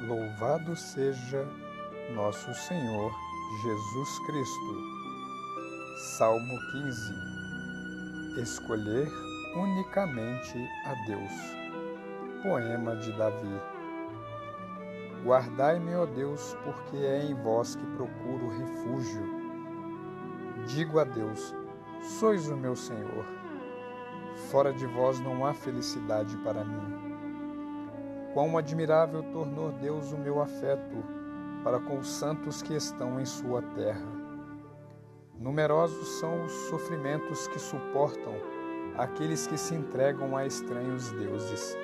Louvado seja nosso Senhor Jesus Cristo. Salmo 15 Escolher unicamente a Deus. Poema de Davi. Guardai-me, ó Deus, porque é em vós que procuro refúgio. Digo a Deus: Sois o meu Senhor. Fora de vós não há felicidade para mim. Quão admirável tornou Deus o meu afeto para com os santos que estão em sua terra. Numerosos são os sofrimentos que suportam aqueles que se entregam a estranhos deuses.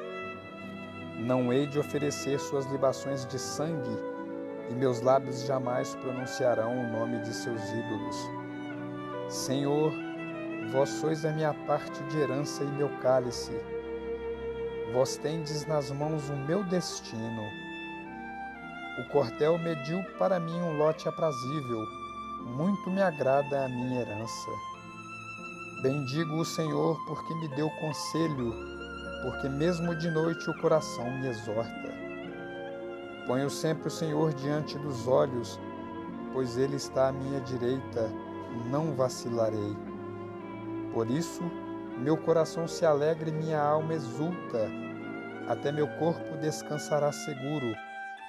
Não hei de oferecer suas libações de sangue, e meus lábios jamais pronunciarão o nome de seus ídolos. Senhor, vós sois a minha parte de herança e meu cálice Vós tendes nas mãos o meu destino. O cordel mediu para mim um lote aprazível, muito me agrada a minha herança. Bendigo o Senhor porque me deu conselho, porque mesmo de noite o coração me exorta. Ponho sempre o Senhor diante dos olhos, pois Ele está à minha direita, não vacilarei. Por isso, meu coração se alegra e minha alma exulta. Até meu corpo descansará seguro,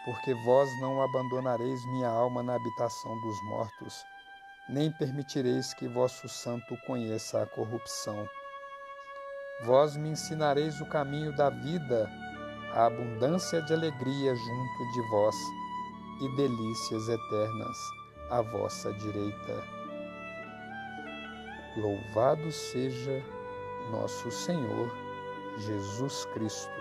porque vós não abandonareis minha alma na habitação dos mortos, nem permitireis que vosso santo conheça a corrupção. Vós me ensinareis o caminho da vida, a abundância de alegria junto de vós e delícias eternas à vossa direita. Louvado seja nosso Senhor Jesus Cristo.